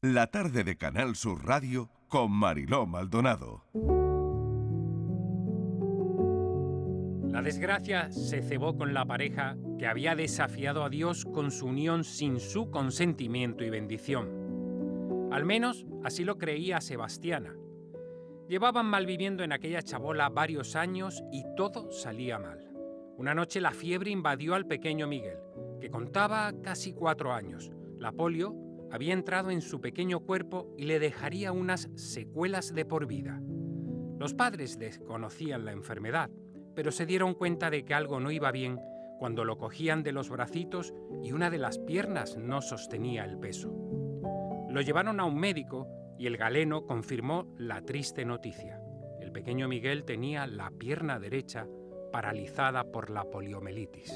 La tarde de Canal Sur Radio con Mariló Maldonado. La desgracia se cebó con la pareja que había desafiado a Dios con su unión sin su consentimiento y bendición. Al menos así lo creía Sebastiana. Llevaban malviviendo en aquella chabola varios años y todo salía mal. Una noche la fiebre invadió al pequeño Miguel, que contaba casi cuatro años. La polio había entrado en su pequeño cuerpo y le dejaría unas secuelas de por vida. Los padres desconocían la enfermedad, pero se dieron cuenta de que algo no iba bien cuando lo cogían de los bracitos y una de las piernas no sostenía el peso. Lo llevaron a un médico y el galeno confirmó la triste noticia. El pequeño Miguel tenía la pierna derecha paralizada por la poliomielitis.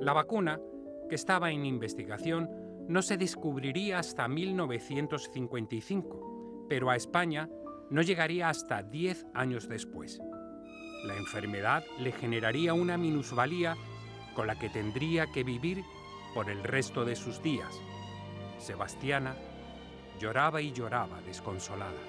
La vacuna, que estaba en investigación, no se descubriría hasta 1955, pero a España no llegaría hasta 10 años después. La enfermedad le generaría una minusvalía con la que tendría que vivir por el resto de sus días. Sebastiana lloraba y lloraba desconsolada.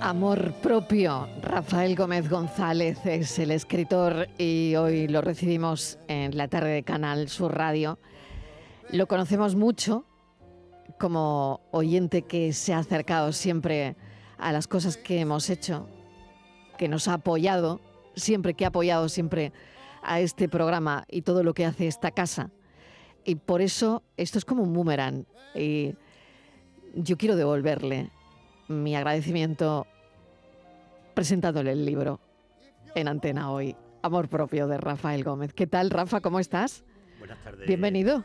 Amor propio. Rafael Gómez González es el escritor y hoy lo recibimos en la tarde de Canal Sur Radio. Lo conocemos mucho como oyente que se ha acercado siempre a las cosas que hemos hecho, que nos ha apoyado, siempre que ha apoyado siempre a este programa y todo lo que hace esta casa. Y por eso esto es como un boomerang. Y yo quiero devolverle mi agradecimiento presentándole el libro en antena hoy. Amor propio de Rafael Gómez. ¿Qué tal, Rafa? ¿Cómo estás? Buenas tardes. Bienvenido.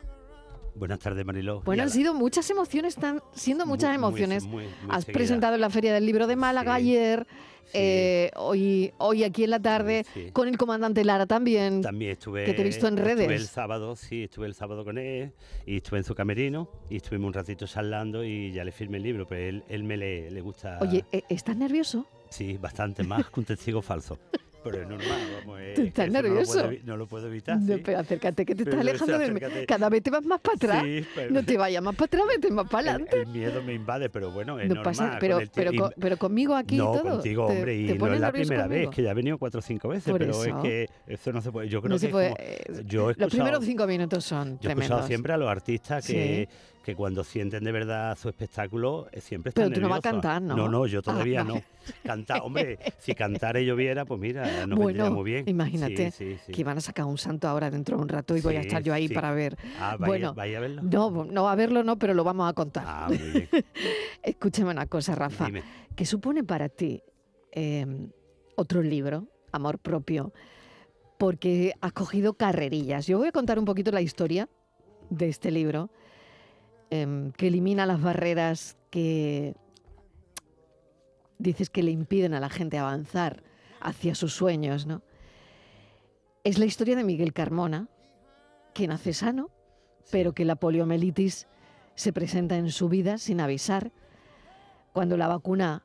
Buenas tardes, Mariló. Bueno, han sido muchas emociones, están siendo muchas emociones. Has presentado en la Feria del Libro de Málaga ayer, eh, hoy, hoy aquí en la tarde, con el comandante Lara también. También estuve. Que te he visto en redes. Estuve el sábado, sí, estuve el sábado con él y estuve en su camerino y estuvimos un ratito charlando y ya le firmé el libro, pero él, él me le, le gusta. Oye, ¿e-, ¿estás nervioso? Sí, bastante más que un testigo falso. Pero es normal, vamos. ¿Tú estás nervioso? No lo, puedo, evitar. No, pero acércate, que te estás alejando de mí. Cada vez te vas más para atrás. Sí, pero, no te vayas más para atrás, vete más para adelante. El, miedo me invade, pero bueno, es normal. Pasa, pero, pero, pero, conmigo aquí no, todo. contigo, hombre, y no es la primera vez, que ya he venido cuatro o cinco veces, pero es que eso no se puede. Yo creo que como, yo Los primeros cinco minutos son Yo he escuchado siempre a los artistas que que cuando sienten de verdad su espectáculo eh, siempre están Pero tú no vas a cantar, ¿no? No, no, yo todavía ah, no. Cantar, hombre, si cantara y lloviera, pues mira, no vendría muy bien. Imagínate que van a sacar un santo ahora dentro de un rato y voy a estar yo ahí para ver. Ah, vaya, bueno, vaya a verlo. No, no a verlo no, pero lo vamos a contar. Ah, muy bien. Escúchame una cosa, Rafa. ¿Qué supone para ti em, otro libro, Amor Propio? Porque has cogido carrerillas. Yo voy a contar un poquito la historia de este libro Em, que elimina las barreras que dices que le impiden a la gente avanzar hacia sus sueños, ¿no? Es la historia de Miguel Carmona, que nace sano, pero que la poliomielitis se presenta en su vida sin avisar. Cuando la vacuna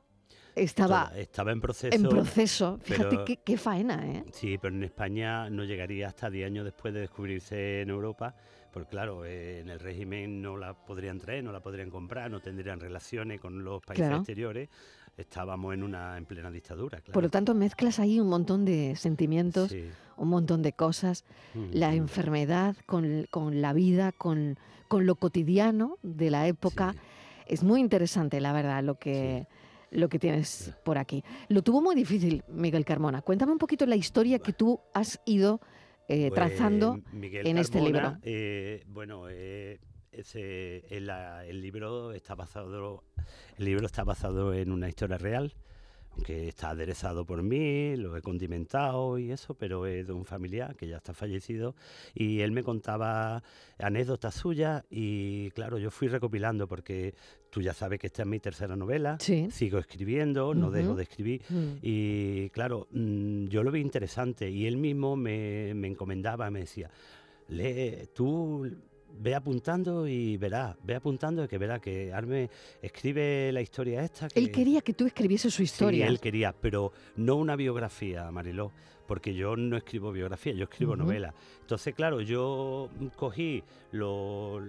estaba, estaba en proceso. En proceso. Fíjate qué, faena, ¿eh? Sí, pero en España no llegaría hasta 10 años después de descubrirse en Europa porque claro, eh, en el régimen no la podrían traer, no la podrían comprar, no tendrían relaciones con los países exteriores. Estábamos en una en plena dictadura. Por lo tanto, mezclas ahí un montón de sentimientos, un montón de cosas, la enfermedad con, la vida, con, lo cotidiano de la época. Es muy interesante, la verdad, lo que lo que tienes por aquí. Lo tuvo muy difícil Miguel Carmona. Cuéntame un poquito la historia que tú has ido eh, pues, trazando en este libro? Eh, bueno, eh, el, libro está basado el libro está basado en una historia real aunque está aderezado por mí, lo he condimentado y eso, pero es de un familiar que ya está fallecido y él me contaba anécdotas suyas y claro, yo fui recopilando porque tú ya sabes que esta es mi tercera novela, sigo escribiendo, no dejo de escribir mm. y claro, mm, yo lo vi interesante y él mismo me, me encomendaba, me decía, lee, tú ve apuntando y verá, ve apuntando y que verá que Arme escribe la historia esta. Él quería que tú escribiese su historia. Sí, él quería, pero no una biografía, Mariló, porque yo no escribo biografía, yo escribo novela. Entonces, claro, yo cogí lo,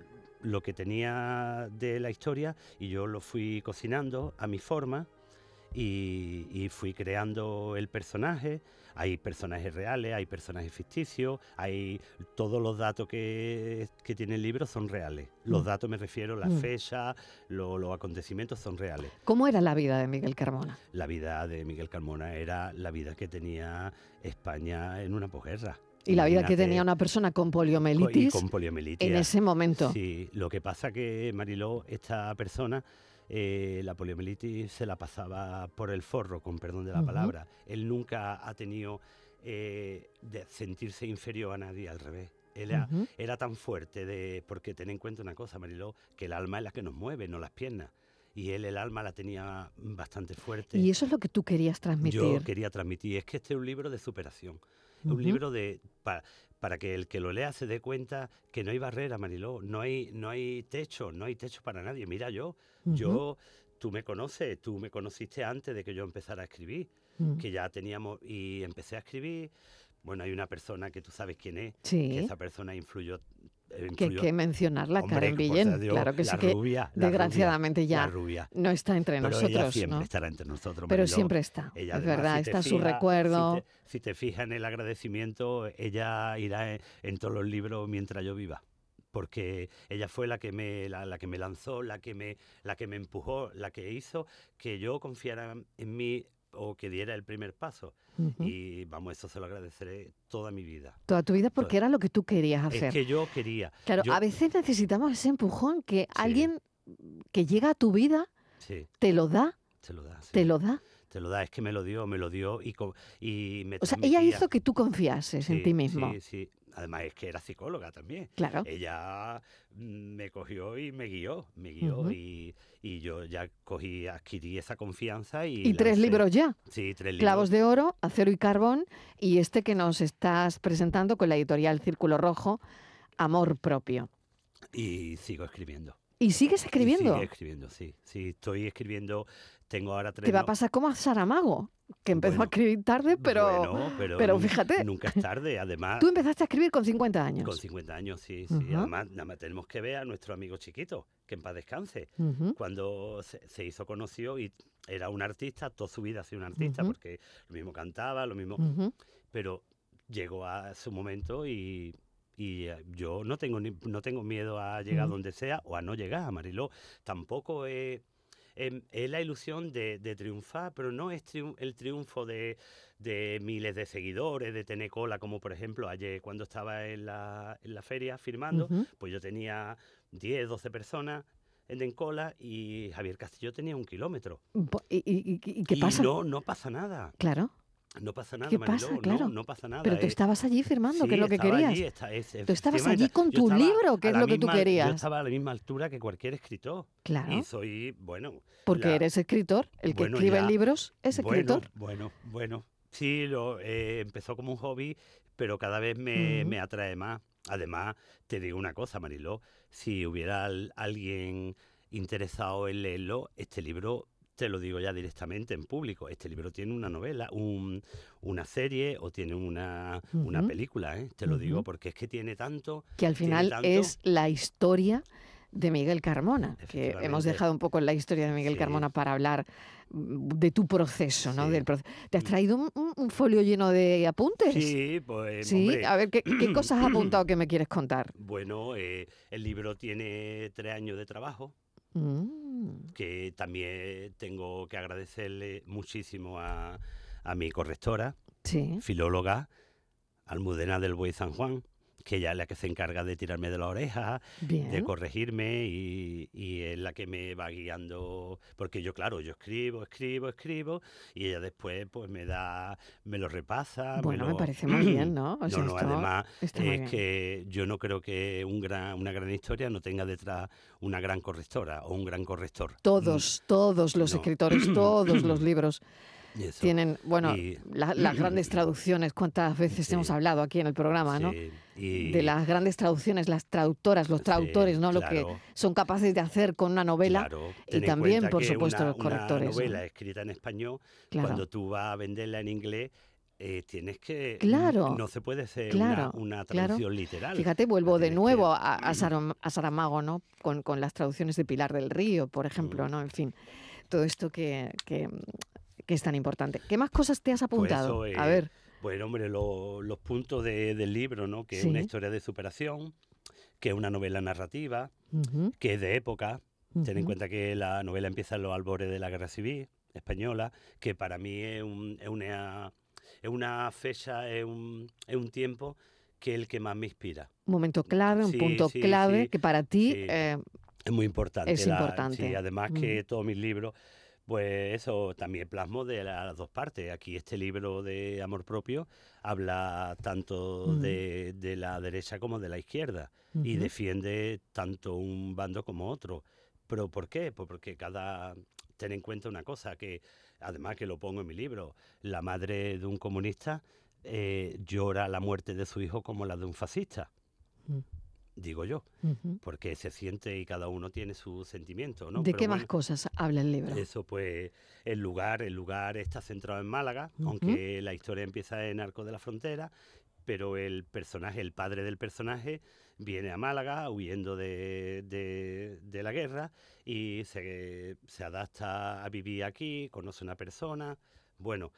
lo que tenía de la historia y yo lo fui cocinando a mi forma y, fui creando el personaje. Hay personajes reales, hay personajes ficticios, hay todos los datos que, tiene el libro son reales. Los mm. datos me refiero, las mm. fechas, los acontecimientos son reales. ¿Cómo era la vida de Miguel Carmona? La vida de Miguel Carmona era la vida que tenía España en una posguerra. Y la vida que tenía una persona con poliomielitis, con poliomielitis en ese momento. Sí, lo que pasa que Mariló, esta persona eh, la poliomielitis se la pasaba por el forro, con perdón de la palabra. Él nunca ha tenido eh, de sentirse inferior a nadie, al revés. Él era, tan fuerte de, porque ten en cuenta una cosa, Mariló, que el alma es la que nos mueve, no las piernas y él el alma la tenía bastante fuerte. Y eso es lo que tú querías transmitir. Yo quería transmitir, es que este es un libro de superación, un libro de para que el que lo lea se dé cuenta que no hay barrera, Mariló, no hay, no hay techo, no hay techo para nadie. Mira yo, yo, tú me conoces, tú me conociste antes de que yo empezara a escribir, que ya teníamos, y empecé a escribir. Bueno, hay una persona que tú sabes quién es, que esa persona influyó que hay que mencionarla, Karen Villén. claro que sí que desgraciadamente ya no está entre pero nosotros. Ella siempre estará entre nosotros. Pero siempre está. es verdad, está su recuerdo. Si te, fijas en el agradecimiento, ella irá en, todos los libros mientras yo viva porque ella fue la que me la, que me lanzó, la que me la que me empujó, la que hizo que yo confiara en mí o que diera el primer paso. Y vamos, eso se lo agradeceré toda mi vida. Toda tu vida porque era lo que tú querías hacer. Es que yo quería. Claro, a veces necesitamos ese empujón que alguien que llega a tu vida te lo da. Te lo da. Te lo da. Te lo da, es que me lo dio, me lo dio y, y me O sea, ella hizo que tú confiases en ti mismo. Sí, sí. Además es que era psicóloga también. Claro. Ella mm, me cogió y me guió, me guió y, yo ya cogí, adquirí esa confianza y... Y tres libros ya. Sí, tres libros. Clavos de oro, acero y carbón y este que nos estás presentando con la editorial Círculo Rojo, Amor Propio. Y sigo escribiendo. ¿Y sigues escribiendo? sigo escribiendo, sí. Sí, estoy escribiendo tengo ahora tres. ¿Qué va a pasar como a Saramago? Que empezó a escribir tarde, pero, pero, fíjate. Nunca es tarde, además. Tú empezaste a escribir con 50 años. Con 50 años, sí, sí. Además, nada más tenemos que ver a nuestro amigo chiquito, que en paz descanse. Cuando se, hizo conocido y era un artista, toda su vida ha sido un artista, porque lo mismo cantaba, lo mismo. Pero llegó a su momento y, eh, yo no tengo, no tengo miedo a llegar donde sea o a no llegar, a Mariló. Tampoco he Es la ilusión de, triunfar, pero no es el triunfo de, miles de seguidores, de tener cola, como por ejemplo ayer cuando estaba en la, feria firmando, pues yo tenía 10, 12 personas en cola y Javier Castillo tenía un kilómetro. ¿Y, qué pasa? no, no pasa nada. Claro. No pasa nada, ¿Qué pasa? claro. no, pasa nada. Pero tú estabas allí firmando, que es lo que querías. Allí, tú estabas allí con tu libro, que es lo que tú querías. Yo estaba a la misma altura que cualquier escritor. Claro. Y soy, bueno... Porque eres escritor, el que escribe libros es escritor. Bueno, bueno, Sí, lo, eh, empezó como un hobby, pero cada vez me, me atrae más. Además, te digo una cosa, Mariló, si hubiera alguien interesado en leerlo, este libro te lo digo ya directamente en público, este libro tiene una novela, una serie o tiene una, película, ¿eh? te lo digo porque es que tiene tanto... Que al final es la historia de Miguel Carmona, que hemos dejado un poco la historia de Miguel Carmona para hablar mm, de tu proceso, ¿no? Del ¿Te has traído un, folio lleno de apuntes? Sí, pues. Sí, a ver, ¿qué, cosas has apuntado que me quieres contar? Bueno, eh, el libro tiene tres años de trabajo. Mm. Que también tengo que agradecerle muchísimo a, mi correctora, filóloga, Almudena del Buey San Juan, que ella es la que se encarga de tirarme de la oreja, de corregirme y, es la que me va guiando, porque yo, claro, yo escribo, escribo, escribo y ella después pues me da, me lo repasa. Bueno, me, parece muy bien, ¿no? no, no, además es que yo no creo que un gran, una gran historia no tenga detrás una gran correctora o un gran corrector. Todos, todos los escritores, todos los libros tienen, bueno, las grandes traducciones, cuántas veces hemos hablado aquí en el programa, ¿no? De las grandes traducciones, las traductoras, los traductores, ¿no? Lo que son capaces de hacer con una novela y también, por supuesto, los correctores. Una novela escrita en español, cuando tú vas a venderla en inglés, eh, tienes que. Claro. No se puede hacer una, traducción literal. Fíjate, vuelvo de nuevo a, a, Saramago, ¿no? Con, con, las traducciones de Pilar del Río, por ejemplo, mm. ¿no? En fin, todo esto que, que, que, es tan importante. ¿Qué más cosas te has pues apuntado? a ver. Bueno, hombre, los puntos del libro, ¿no? Que es una historia de superación, que es una novela narrativa, que es de época. Ten en cuenta que la novela empieza en los albores de la Guerra Civil española, que para mí es, un, es una es una fecha, es un, es un tiempo que es el que más me inspira. Un momento clave, un punto clave que para ti eh, es muy importante. Es importante. además que todos mis libros, pues eso también plasmo de las dos partes. Aquí este libro de amor propio habla tanto de, de, la derecha como de la izquierda y defiende tanto un bando como otro. ¿Pero por qué? Pues porque cada... Ten en cuenta una cosa, que además que lo pongo en mi libro, la madre de un comunista eh, llora la muerte de su hijo como la de un fascista. Mm. Digo yo, porque se siente y cada uno tiene su sentimiento, ¿no? ¿De qué más cosas habla el libro? Eso, pues, el lugar, el lugar está centrado en Málaga, aunque la historia empieza en Arco de la Frontera, pero el personaje, el padre del personaje, viene a Málaga huyendo de, de, la guerra y se, se, adapta a vivir aquí, conoce una persona, bueno,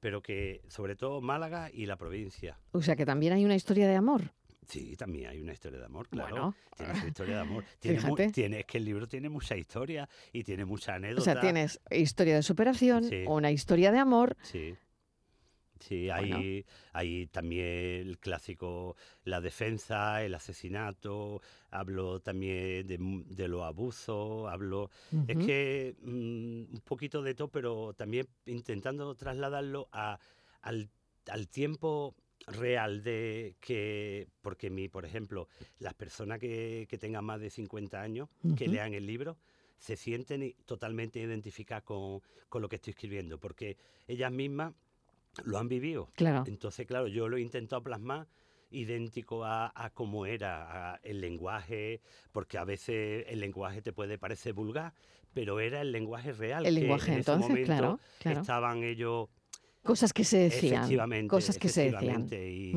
pero que sobre todo Málaga y la provincia. O sea que también hay una historia de amor. Sí, también hay una historia de amor, claro. Tiene una historia de amor. Tiene, tiene, es que el libro tiene mucha historia y tiene mucha anécdota. O sea, tienes historia de superación, una historia de amor. Sí. Sí, hay, hay también el clásico, la defensa, el asesinato, hablo también de, de los abusos, hablo... Es que mm, un poquito de todo, pero también intentando trasladarlo a, al, al tiempo real de que, porque mi, por ejemplo, las personas que, que tengan más de 50 años, que lean el libro, se sienten totalmente identificadas con, con, lo que estoy escribiendo, porque ellas mismas lo han vivido. Claro. Entonces, claro, yo lo he intentado plasmar idéntico a, a cómo era el lenguaje, porque a veces el lenguaje te puede parecer vulgar, pero era el lenguaje real. El lenguaje, en ese entonces, momento claro, Estaban ellos Cosas que se decían. Efectivamente. Cosas que se decían. Y,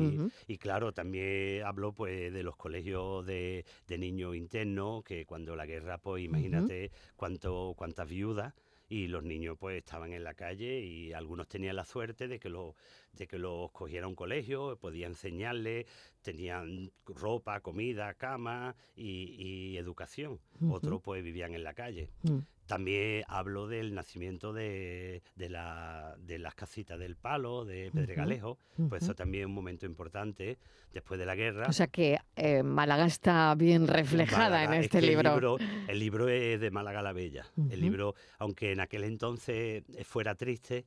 y, claro, también hablo pues de los colegios de, de niños internos, que cuando la guerra, pues imagínate cuánto, cuántas viudas y los niños pues estaban en la calle y algunos tenían la suerte de que los de que los cogiera un colegio, podía enseñarles, tenían ropa, comida, cama y, educación. Otros pues vivían en la calle. Mm. También hablo del nacimiento de, de, la, de, las casitas del palo, de Pedregalejo, pues eso también es un momento importante después de la guerra. O sea que eh, Málaga está bien reflejada en este libro. El libro. es de Málaga la Bella. El libro, aunque en aquel entonces fuera triste,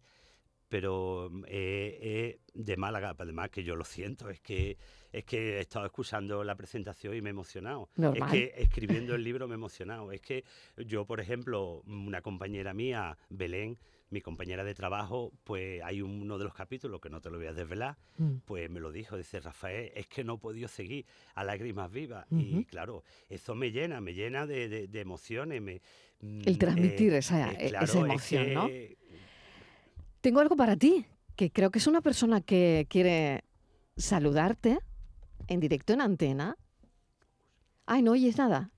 pero eh, de Málaga, además que yo lo siento, es que es que he estado escuchando la presentación y me he emocionado. Es que escribiendo el libro me he emocionado. Es que yo, por ejemplo, una compañera mía, Belén, mi compañera de trabajo, pues hay uno de los capítulos que no te lo voy a desvelar, mm. pues me lo dijo, dice Rafael, es que no he podido seguir a lágrimas vivas. Y claro, eso me llena, me llena de, emociones. Me, mm, el transmitir eh, esa, eh, esa, emoción, ¿no? Tengo algo para ti, que creo que es una persona que quiere saludarte en directo en antena. Ay, no oyes nada.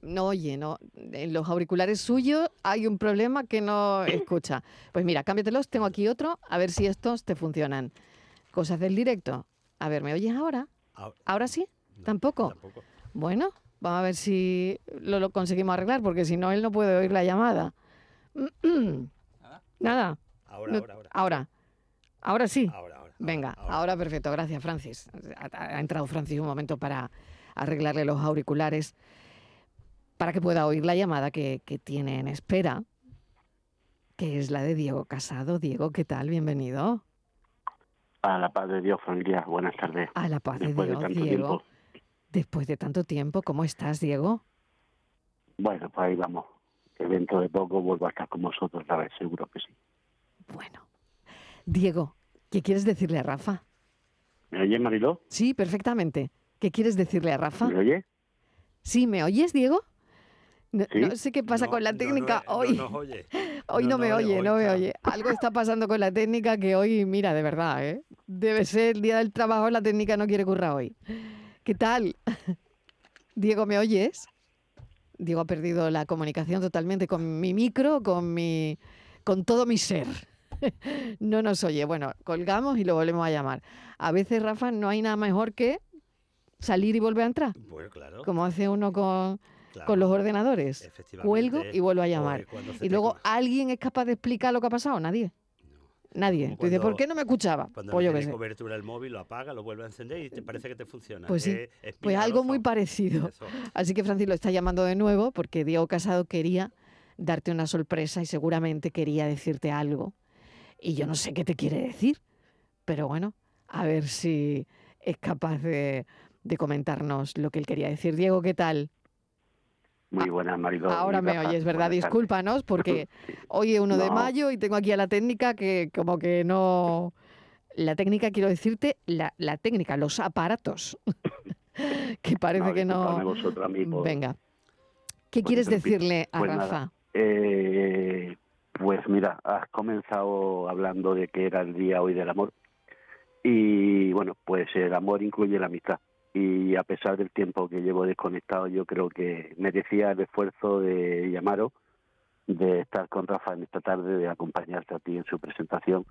No oye, no. En los auriculares suyos hay un problema que no escucha. Pues mira, cámbiatelos, tengo aquí otro, a ver si estos te funcionan. Cosas del directo. A ver, ¿me oyes ahora? ¿Ahora sí? ¿Tampoco? Bueno, vamos a ver si lo, lo, conseguimos arreglar, porque si no, él no puede oír la llamada. ¿Nada? Ahora, ahora, ahora. Ahora. Ahora sí. Ahora, ahora. Venga, ahora, perfecto. Gracias, Francis. Ha, entrado Francis un momento para arreglarle los auriculares para que pueda oír la llamada que, que tiene en espera, que es la de Diego Casado. Diego, ¿qué tal? Bienvenido. A la paz de Dios, familia. Buenas tardes. A la paz de Dios, Diego. Después de tanto tiempo, ¿cómo estás, Diego? Bueno, pues ahí vamos. Que dentro de poco vuelvo a estar con vosotros, la vez, seguro que sí. Bueno. Diego, ¿Qué quieres decirle a Rafa? ¿Me oyes, Mariló? Sí, perfectamente. ¿Qué quieres decirle a Rafa? ¿Me oyes? Sí, ¿me oyes, Diego? No, sé qué pasa con la técnica hoy. hoy no, me oye, no me oye. Algo está pasando con la técnica que hoy, mira, de verdad, ¿eh? Debe ser el día del trabajo, la técnica no quiere currar hoy. ¿Qué tal? Diego, ¿me oyes? Diego ha perdido la comunicación totalmente con mi micro, con mi con todo mi ser. no nos oye. Bueno, colgamos y lo volvemos a llamar. A veces, Rafa, no hay nada mejor que salir y volver a entrar. Bueno, claro. Como hace uno con, con los ordenadores. Cuelgo y vuelvo a llamar. Y luego, ¿alguien es capaz de explicar lo que ha pasado? Nadie. Nadie. Cuando, ¿por qué no me escuchaba? Cuando pues no tiene cobertura el móvil, lo apaga, lo vuelve a encender y te parece que te funciona. Pues sí, pues algo muy parecido. Así que Francis lo está llamando de nuevo porque Diego Casado quería darte una sorpresa y seguramente quería decirte algo y yo no sé qué te quiere decir, pero bueno, a ver si es capaz de, comentarnos lo que él quería decir. Diego, ¿qué tal? Muy buenas, Mariló. Ahora me oyes, ¿verdad? Discúlpanos porque hoy es 1 de mayo y tengo aquí a la técnica que como que no... La técnica, quiero decirte, la, la técnica, los aparatos, que parece que no... Venga. ¿Qué quieres decirle a pues Rafa? Eh, pues mira, has comenzado hablando de que era el día hoy del amor y bueno, pues el amor incluye la amistad y a pesar del tiempo que llevo desconectado yo creo que merecía el esfuerzo de llamaros, de estar con Rafa en esta tarde, de acompañarte a ti en su presentación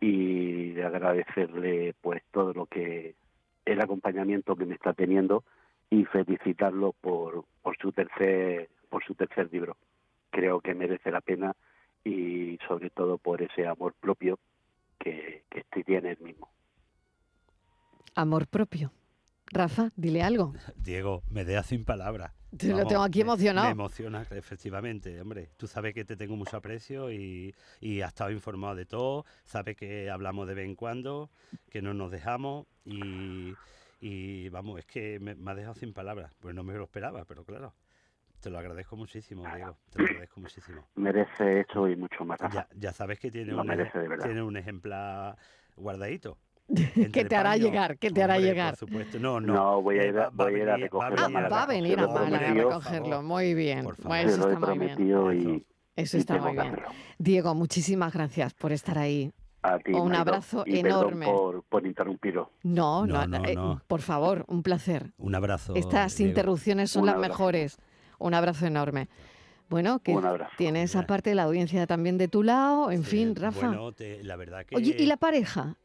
y de agradecerle pues todo lo que el acompañamiento que me está teniendo y felicitarlo por, por su tercer por su tercer libro. Creo que merece la pena y sobre todo por ese amor propio que, que este tiene el mismo. Amor propio. Rafa, dile algo. Diego, me deja sin palabras. Te lo tengo aquí emocionado. Me, emociona, efectivamente. Hombre, tú sabes que te tengo mucho aprecio y, y has estado informado de todo. Sabes que hablamos de vez en cuando, que no nos dejamos y, y vamos, es que me, me, ha dejado sin palabras. Pues no me lo esperaba, pero claro. Te lo agradezco muchísimo, Diego. Te lo agradezco muchísimo. Merece eso y mucho más. Ya, sabes que tiene, un, tiene un ejemplar guardadito. que te hará llegar, que te hará llegar. Por supuesto. No, no. No, voy a ir, a, voy a, ir a recogerlo. Ah, va a venir a Málaga a recogerlo. Muy bien. Bueno, eso está muy bien. Y, eso está muy bien. Diego, muchísimas gracias por estar ahí. A ti, un abrazo enorme. Por, por interrumpiros. No, no, no, eh, por favor, un placer. Un abrazo. Estas interrupciones son las mejores. Un abrazo enorme. Bueno, que tiene esa parte de la audiencia también de tu lado, en fin, Rafa. Bueno, la verdad que... Oye, ¿y la pareja?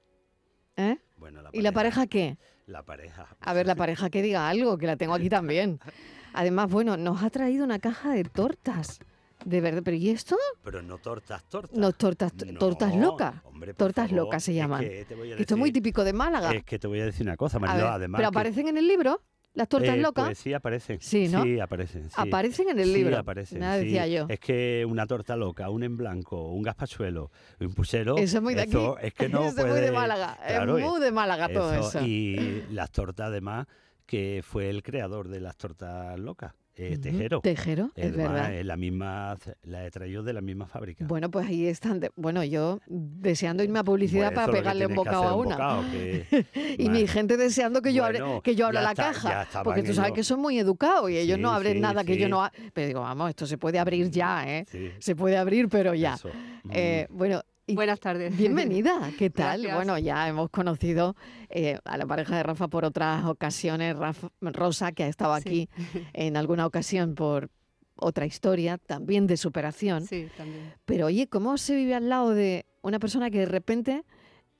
¿Eh? Bueno, la pareja, ¿Y la pareja qué? La pareja. A ver, la pareja que diga algo, que la tengo aquí también. Además, bueno, nos ha traído una caja de tortas. De verdad, pero ¿y esto? Pero no tortas, tortas. No, tortas, tortas locas. tortas locas se llaman. esto es muy típico de Málaga. Es que te voy a decir una cosa, María, además. Pero aparecen en el libro. ¿Las tortas eh, locas? Pues sí, aparecen. Sí, ¿no? Sí, aparecen. Aparecen en el libro. Sí, aparecen. Nada decía yo. Es que una torta loca, un en blanco, un gazpachuelo, un puchero. Eso es muy de aquí. Es que no eso es muy de Málaga. es muy de Málaga todo eso. Y las tortas, además, que fue el creador de las tortas locas. Eh, tejero. Tejero, es, verdad. la misma, la he traído de la misma fábrica. Bueno, pues ahí están. bueno, yo deseando irme a publicidad para pegarle un bocado a una. y mi gente deseando que yo abre, que yo abra la caja. Porque tú sabes que son muy educados y ellos no abren nada que yo no. Pero digo, vamos, esto se puede abrir ya, ¿eh? Se puede abrir, pero ya. Eh, bueno, Buenas tardes. Bienvenida, ¿qué tal? Bueno, ya hemos conocido eh, a la pareja de Rafa por otras ocasiones, Rosa, que ha estado aquí en alguna ocasión por otra historia, también de superación. Sí, también. Pero oye, ¿cómo se vive al lado de una persona que de repente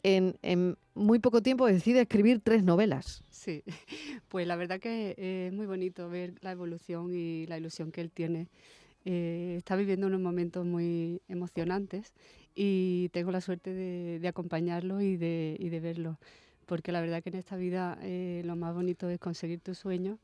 en, muy poco tiempo decide escribir tres novelas? Sí, pues la verdad que es muy bonito ver la evolución y la ilusión que él tiene. Eh, está viviendo unos momentos muy emocionantes y tengo la suerte de, acompañarlo y de, y de verlo, porque la verdad que en esta vida eh, lo más bonito es conseguir tus sueños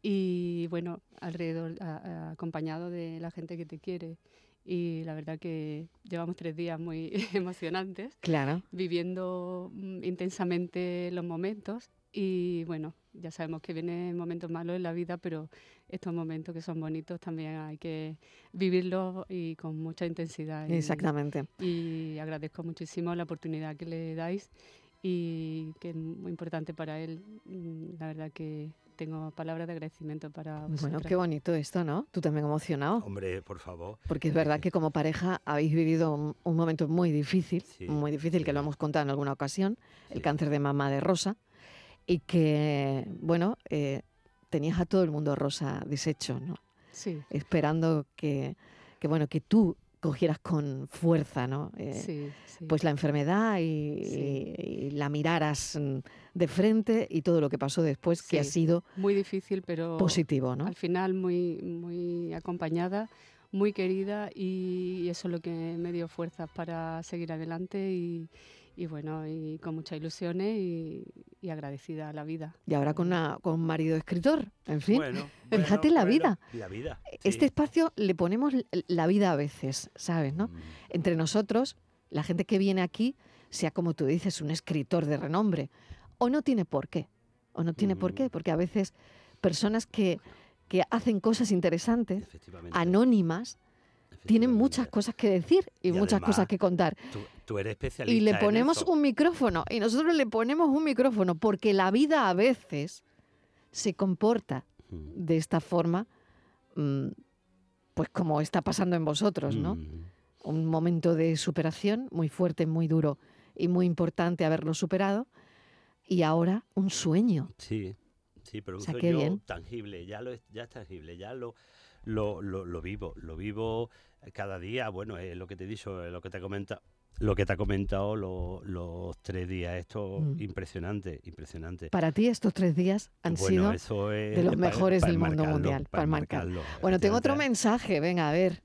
y bueno, alrededor, acompañado de la gente que te quiere. Y la verdad que llevamos tres días muy emocionantes, claro. viviendo mm, intensamente los momentos y bueno, ya sabemos que vienen momentos malos en la vida, pero estos momentos que son bonitos también hay que vivirlos y con mucha intensidad. Exactamente. Y, agradezco muchísimo la oportunidad que le dais y que es muy importante para él. Mm, la verdad que tengo palabras de agradecimiento para vosotros. Bueno, qué bonito esto, ¿no? Tú también emocionado. Hombre, por favor. Porque es verdad que como pareja habéis vivido un, momento muy difícil, muy difícil, que lo hemos contado en alguna ocasión, el cáncer de mamá de Rosa y que, bueno, eh, tenías a todo el mundo rosa deshecho, ¿no? Sí. Esperando que, que bueno, que tú cogieras con fuerza, ¿no? Eh, sí, sí. Pues la enfermedad y, la miraras mm, de frente y todo lo que pasó después, que ha sido muy difícil, pero positivo, ¿no? Al final muy, muy acompañada, muy querida y eso es lo que me dio fuerzas para seguir adelante y, y bueno, y con muchas ilusiones y, agradecida a la vida. Y ahora con, una, con un marido escritor, en fin. Bueno, Fíjate la vida. La vida. Este espacio le ponemos la vida a veces, ¿sabes? ¿no? Mm. Entre nosotros, la gente que viene aquí, sea como tú dices, un escritor de renombre, o no tiene por qué, o no tiene por qué, mm. porque a veces personas que, que hacen cosas interesantes, anónimas, tienen muchas cosas que decir y, muchas cosas que contar. Tú, eres especialista. Y le ponemos un micrófono, y nosotros le ponemos un micrófono, porque la vida a veces se comporta mm. de esta forma, mm, pues como está pasando en vosotros, ¿no? Mm. Un momento de superación muy fuerte, muy duro y muy importante haberlo superado, y ahora un sueño. Sí, sí, pero un sueño tangible, ya, lo, ya es tangible, ya lo, lo, lo, vivo, lo vivo cada día, bueno, es lo que te he dicho, lo que te comenta lo que te ha comentado los tres días, esto mm. impresionante, impresionante. Para ti estos tres días han sido de los mejores del mundo mundial, para, marcarlo. Bueno, tengo otro mensaje, venga, a ver.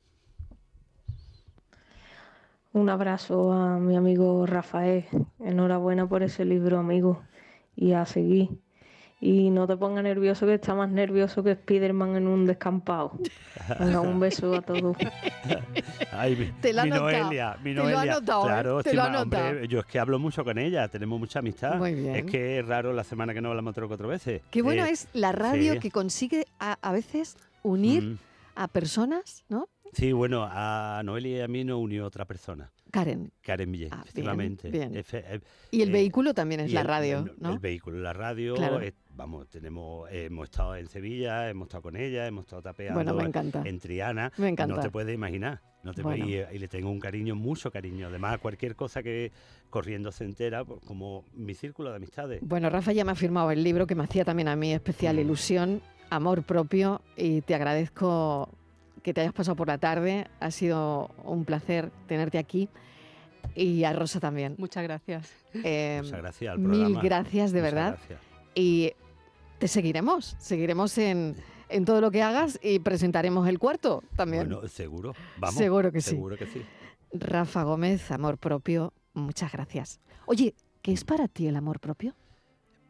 Un abrazo a mi amigo Rafael, enhorabuena por ese libro, amigo, y a seguir y no te pongas nervioso que está más nervioso que Spiderman en un descampado. un beso a todos. Ay, te lo mi Noelia, mi Noelia. Te lo notado, ¿eh? claro, te lo hombre, yo es que hablo mucho con ella, tenemos mucha amistad. Muy bien. Es que es raro la semana que no hablamos tres o cuatro veces. Qué bueno eh, es la radio que consigue a, veces unir mm. a personas, ¿no? Sí, bueno, a Noelia y a mí nos unió otra persona. Karen. Karen Millet, ah, efectivamente. Eh, y el vehículo también es la radio, ¿no? El vehículo, la radio, vamos, tenemos, hemos estado en Sevilla, hemos estado con ella, hemos estado tapeando en Triana. Me encanta. No te puedes imaginar. No te y, le tengo un cariño, mucho cariño. Además, cualquier cosa que corriendo se entera, pues, como mi círculo de amistades. Bueno, Rafa ya me ha firmado el libro que me hacía también a mí especial mm. ilusión, amor propio, y te agradezco que te hayas pasado por la tarde. Ha sido un placer tenerte aquí. Y a Rosa también. Muchas gracias. Eh, Muchas gracias al programa. Mil gracias, de verdad. Y te seguiremos, seguiremos en, en, todo lo que hagas y presentaremos el cuarto también. Bueno, seguro, vamos. Seguro que sí. Seguro que sí. Rafa Gómez, amor propio, muchas gracias. Oye, ¿qué es para ti el amor propio?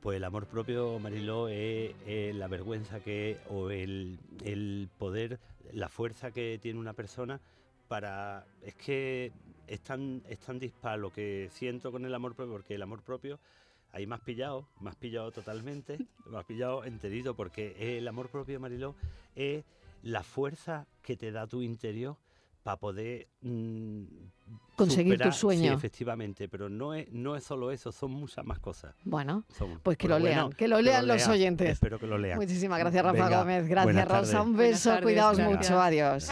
Pues el amor propio, Mariló, es, la vergüenza que, o el, el, poder, la fuerza que tiene una persona para... Es que es tan, es tan dispar lo que siento con el amor propio, porque el amor propio ahí me has pillado, me has pillado totalmente, me has pillado enterito, porque el amor propio, Mariló, es la fuerza que te da tu interior para poder mm, conseguir tu sueño. Sí, efectivamente, pero no es, no es solo eso, son muchas más cosas. Bueno, pues que lo lean, que lo lean los oyentes. Espero que lo lean. Muchísimas gracias, Rafa Gómez. Gracias, Rosa. Un beso, cuidaos mucho. Adiós.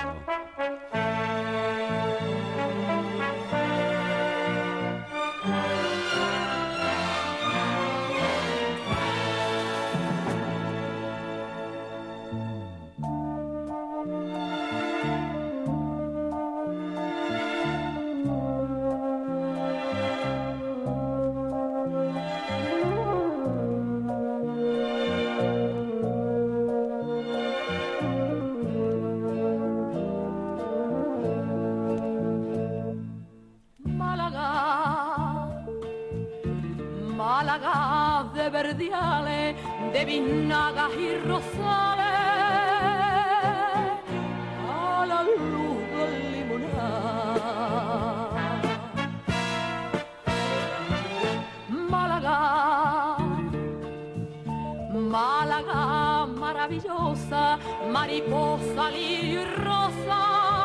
Málaga de verdiales, de vinagas y rosales, a la luz del limonar. Málaga, Málaga maravillosa, mariposa, y rosa.